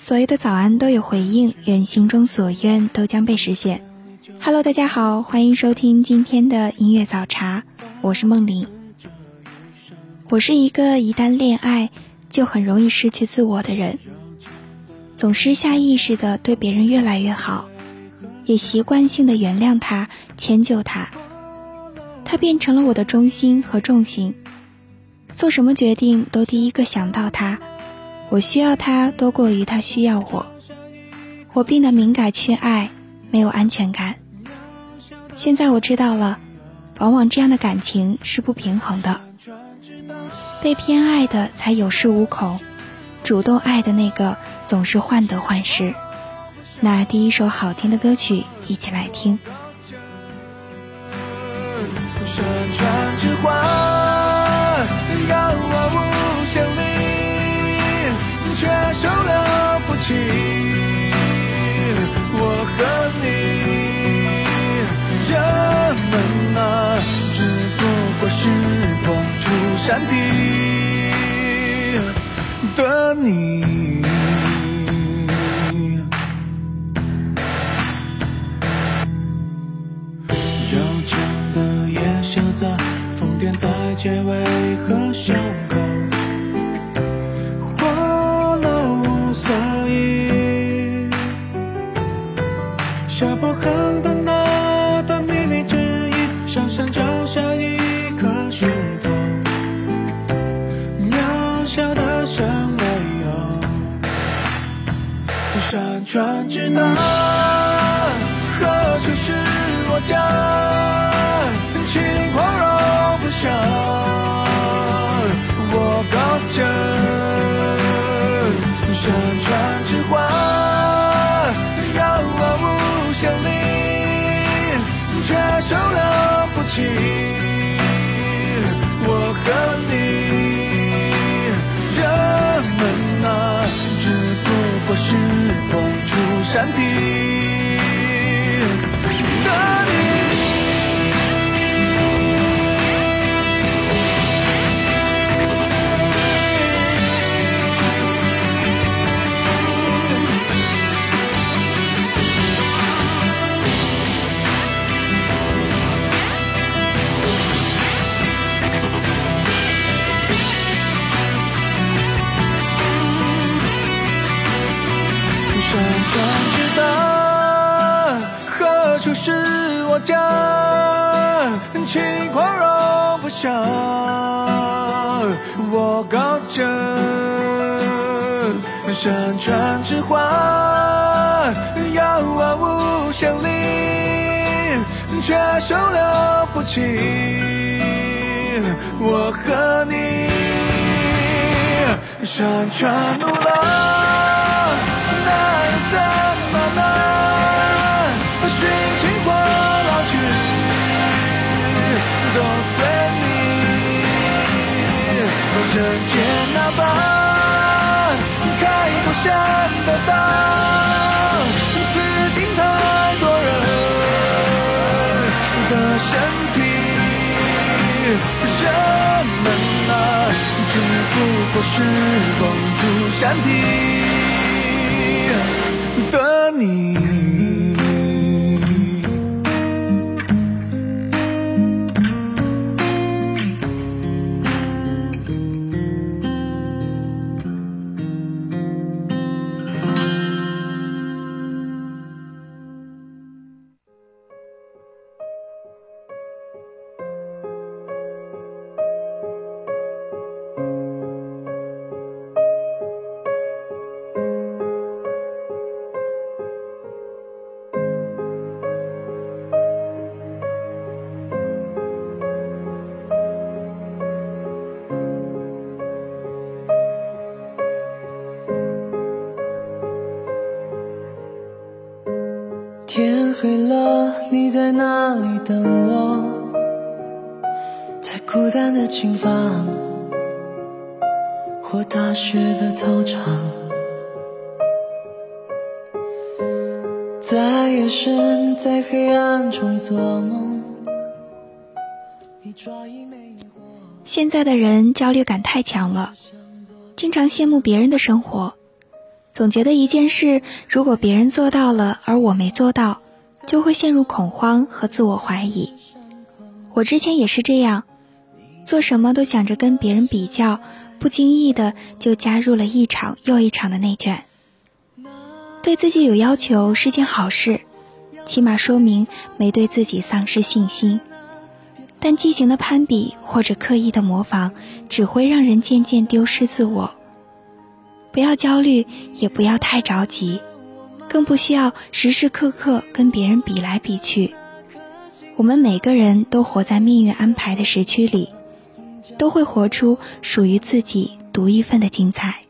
所有的早安都有回应，愿心中所愿都将被实现。Hello，大家好，欢迎收听今天的音乐早茶，我是梦玲。我是一个一旦恋爱就很容易失去自我的人，总是下意识的对别人越来越好，也习惯性的原谅他、迁就他。他变成了我的中心和重心，做什么决定都第一个想到他。我需要他多过于他需要我，我变得敏感缺爱，没有安全感。现在我知道了，往往这样的感情是不平衡的。被偏爱的才有恃无恐，主动爱的那个总是患得患失。那第一首好听的歌曲，一起来听。山川之花，我和你人们啊只不过是碰触山体的你。悠长的夜宵在疯癫在结尾和首歌山川之大，何处是我家？轻狂容不下，我高枕山川之花，遥望无限林，却收了不起。山体。我高枕山川之花，遥望无限里，却收留不起我和你。山川路老，那又人间那般开阔山的道，此境太多人的身体，人们啊，只不过是光出山体。现在的人焦虑感太强了，经常羡慕别人的生活。总觉得一件事，如果别人做到了，而我没做到，就会陷入恐慌和自我怀疑。我之前也是这样，做什么都想着跟别人比较，不经意的就加入了一场又一场的内卷。对自己有要求是件好事，起码说明没对自己丧失信心。但畸形的攀比或者刻意的模仿，只会让人渐渐丢失自我。不要焦虑，也不要太着急，更不需要时时刻刻跟别人比来比去。我们每个人都活在命运安排的时区里，都会活出属于自己独一份的精彩。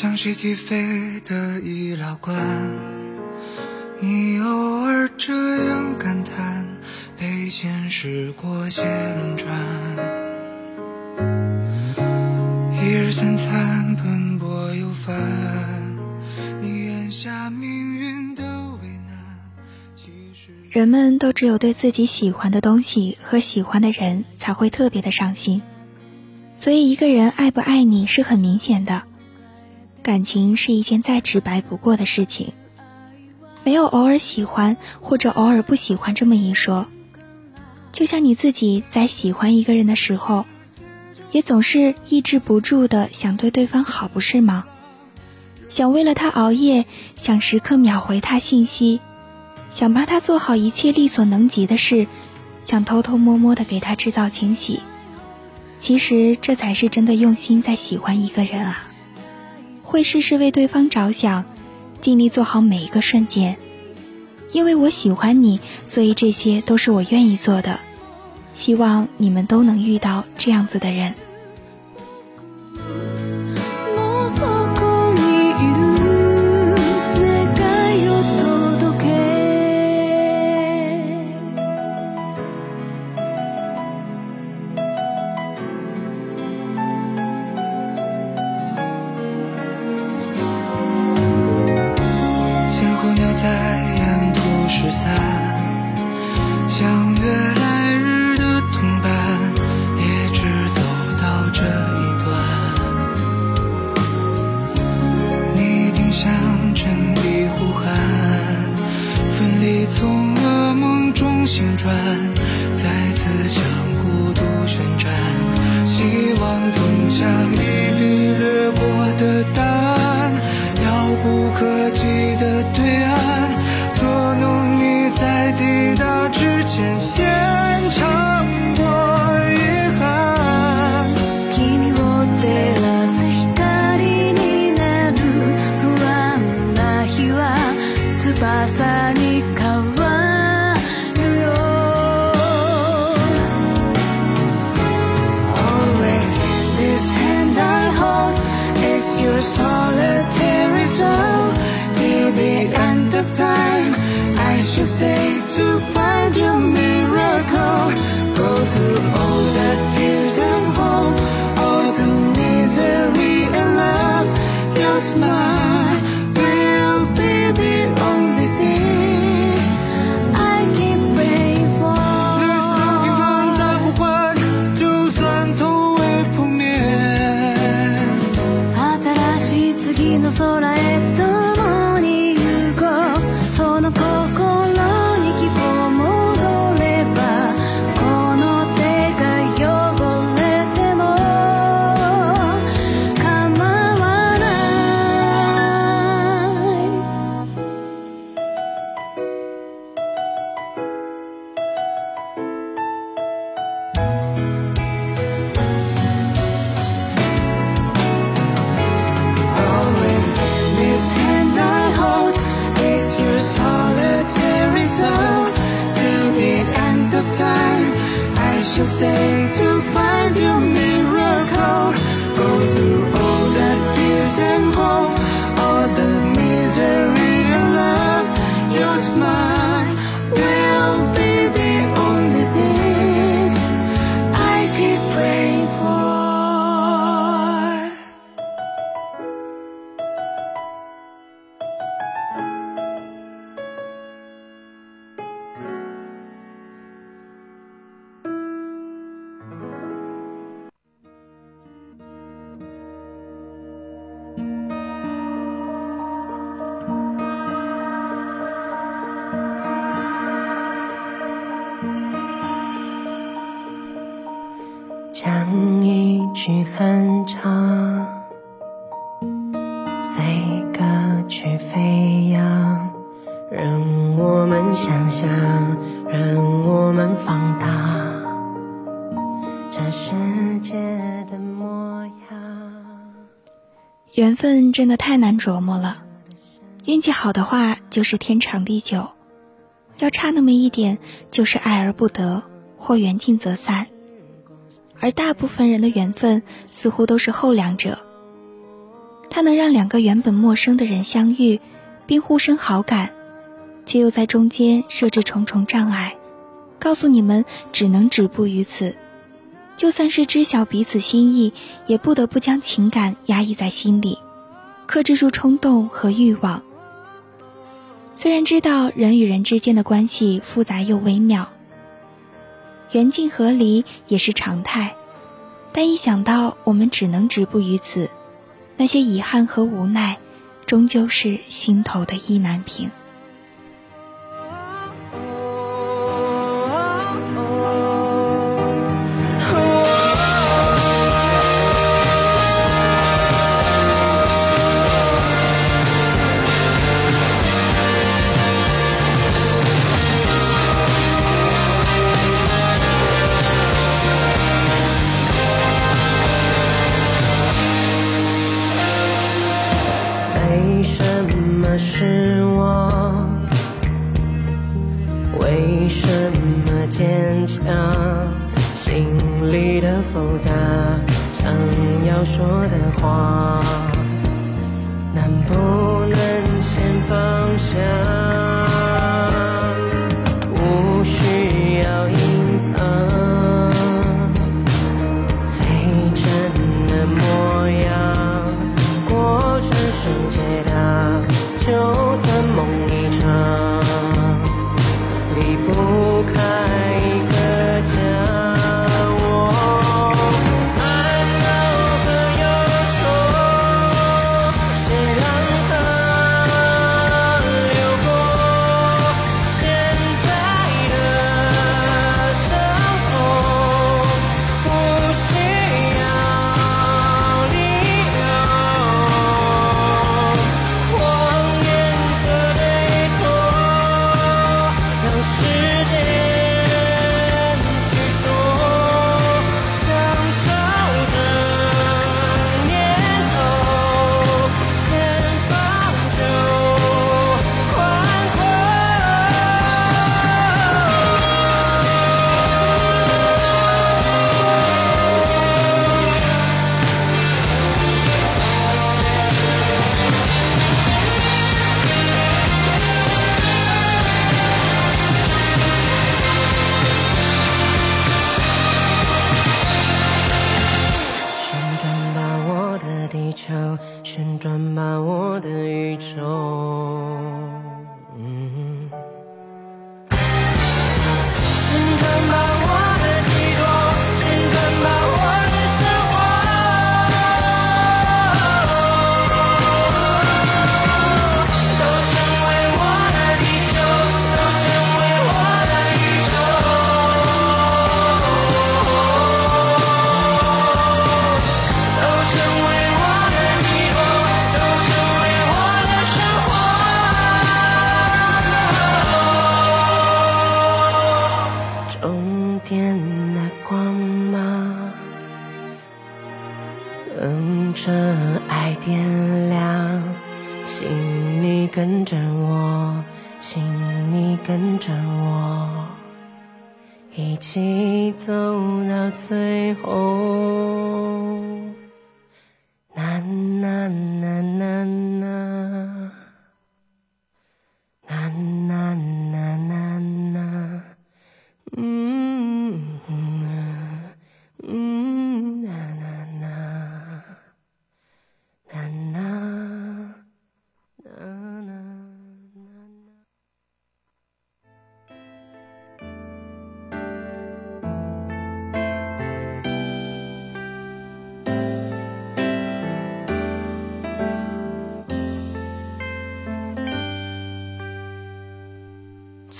像是起飞的医疗馆，你偶尔这样感叹，被现实裹挟轮转。一日三餐奔波又烦，你眼下命运的为难。其实人们都只有对自己喜欢的东西和喜欢的人才会特别的上心，所以一个人爱不爱你是很明显的。感情是一件再直白不过的事情，没有偶尔喜欢或者偶尔不喜欢这么一说。就像你自己在喜欢一个人的时候，也总是抑制不住的想对对方好，不是吗？想为了他熬夜，想时刻秒回他信息，想帮他做好一切力所能及的事，想偷偷摸摸的给他制造惊喜。其实这才是真的用心在喜欢一个人啊！会事事为对方着想，尽力做好每一个瞬间。因为我喜欢你，所以这些都是我愿意做的。希望你们都能遇到这样子的人。星转，再次将孤独旋转，希望总像一笔掠过的答案，遥不可及的对岸，Smile. Shall stay 想象，让我们放大这世界的模样。缘分真的太难琢磨了，运气好的话就是天长地久，要差那么一点就是爱而不得，或缘尽则散。而大部分人的缘分似乎都是后两者，它能让两个原本陌生的人相遇，并互生好感，却又在中间设置重重障碍，告诉你们只能止步于此。就算是知晓彼此心意，也不得不将情感压抑在心里，克制住冲动和欲望。虽然知道人与人之间的关系复杂又微妙。缘尽和离也是常态，但一想到我们只能止步于此，那些遗憾和无奈，终究是心头的意难平。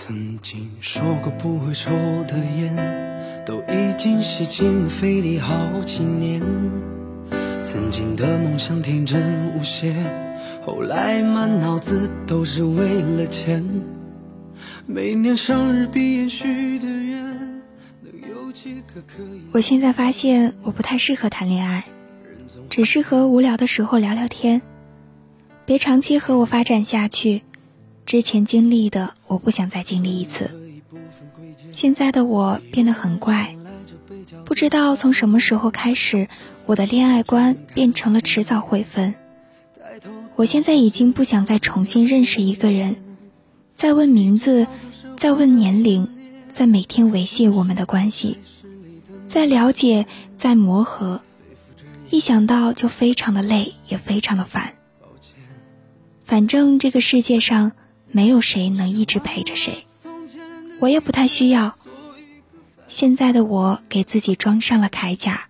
曾经说过不会抽的烟，都已经吸进肺里好几年。曾经的梦想天真无邪，后来满脑子都是为了钱。每年生日闭眼许的愿，能有几个可以？我现在发现我不太适合谈恋爱，只适合无聊的时候聊聊天。别长期和我发展下去，之前经历的我不想再经历一次。现在的我变得很怪，不知道从什么时候开始，我的恋爱观变成了迟早会分。我现在已经不想再重新认识一个人，再问名字，再问年龄，再每天维系我们的关系，再了解，再磨合，一想到就非常的累，也非常的烦。反正这个世界上没有谁能一直陪着谁，我也不太需要。现在的我给自己装上了铠甲，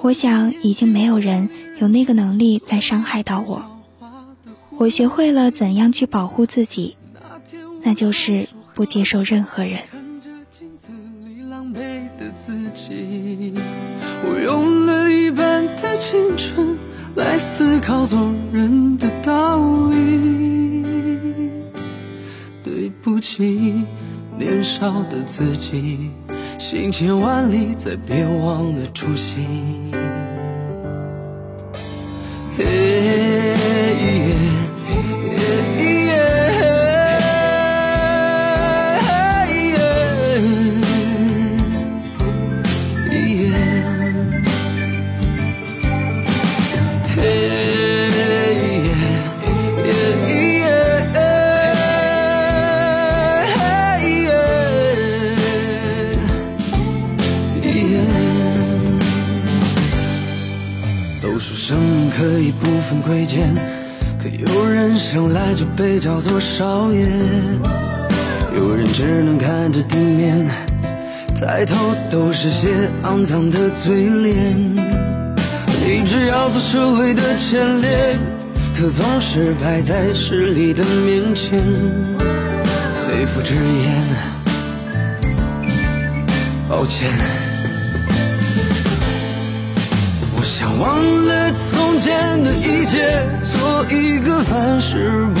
我想已经没有人有那个能力再伤害到我。我学会了怎样去保护自己，那就是不接受任何人。我用了一半的青春来思考做人的道理。不起，年少的自己，行千万里，再别忘了初心。被叫做少爷，有人只能看着地面，抬头都是些肮脏的嘴脸。立志要做社会的前列，可总是摆在势力的面前，肺腑之言，抱歉。我想忘了从前的一切，做一个凡事不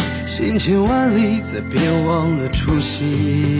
行千万里，再别忘了初心。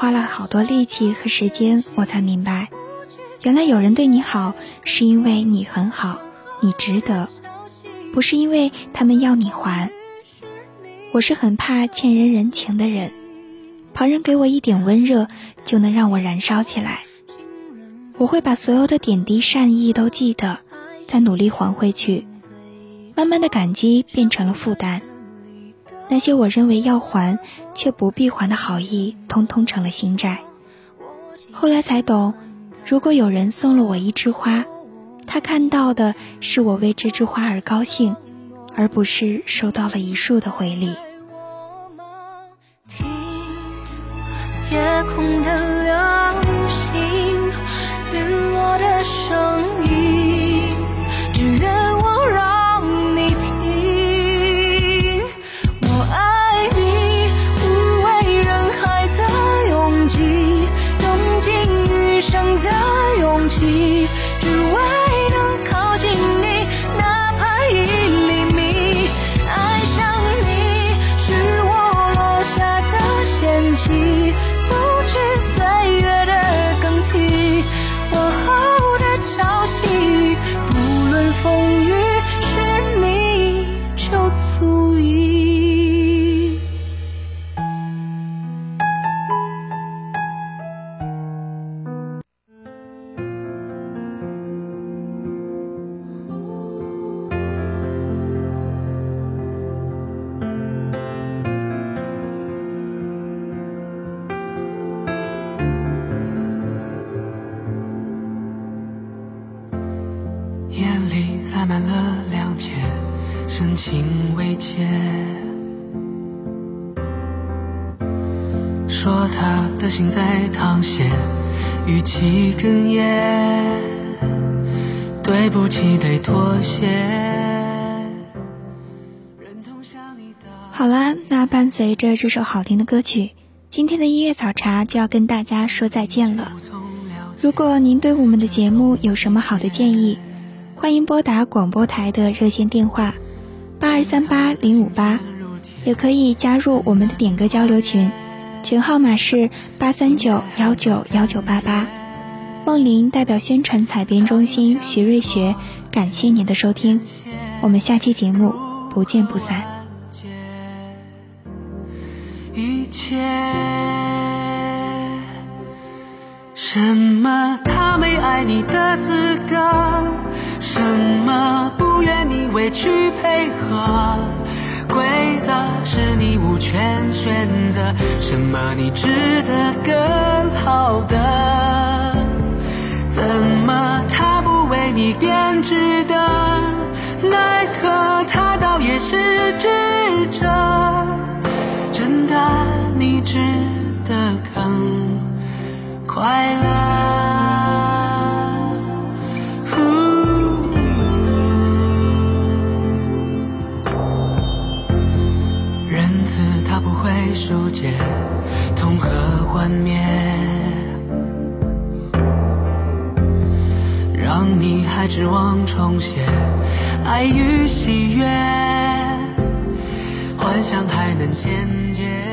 花了好多力气和时间，我才明白，原来有人对你好，是因为你很好，你值得，不是因为他们要你还。我是很怕欠人人情的人，旁人给我一点温热，就能让我燃烧起来。我会把所有的点滴善意都记得，再努力还回去。慢慢的感激变成了负担，那些我认为要还却不必还的好意，通通成了心债。后来才懂，如果有人送了我一枝花，他看到的是我为这枝花而高兴，而不是收到了一束的回礼。夜空的流星，陨落的声音，只愿未。说他的心在淌血，语气哽咽。对不起，得妥协。好啦，那伴随着这首好听的歌曲，今天的音乐早茶就要跟大家说再见了。如果您对我们的节目有什么好的建议，欢迎拨打广播台的热线电话八二三八零五八，也可以加入我们的点歌交流群，群号码是八三九幺九幺九八八。梦玲代表宣传采编中心徐瑞学，感谢您的收听，我们下期节目不见不散。一切。什么他没爱你的资格？去配合？规则是你无权选择，什么你值得更好的？怎么他不为你编织的？奈何他倒也是智者。真的，你值得更快乐。它不会疏解，痛和幻灭，让你还指望重写爱与喜悦。幻想还能衔接。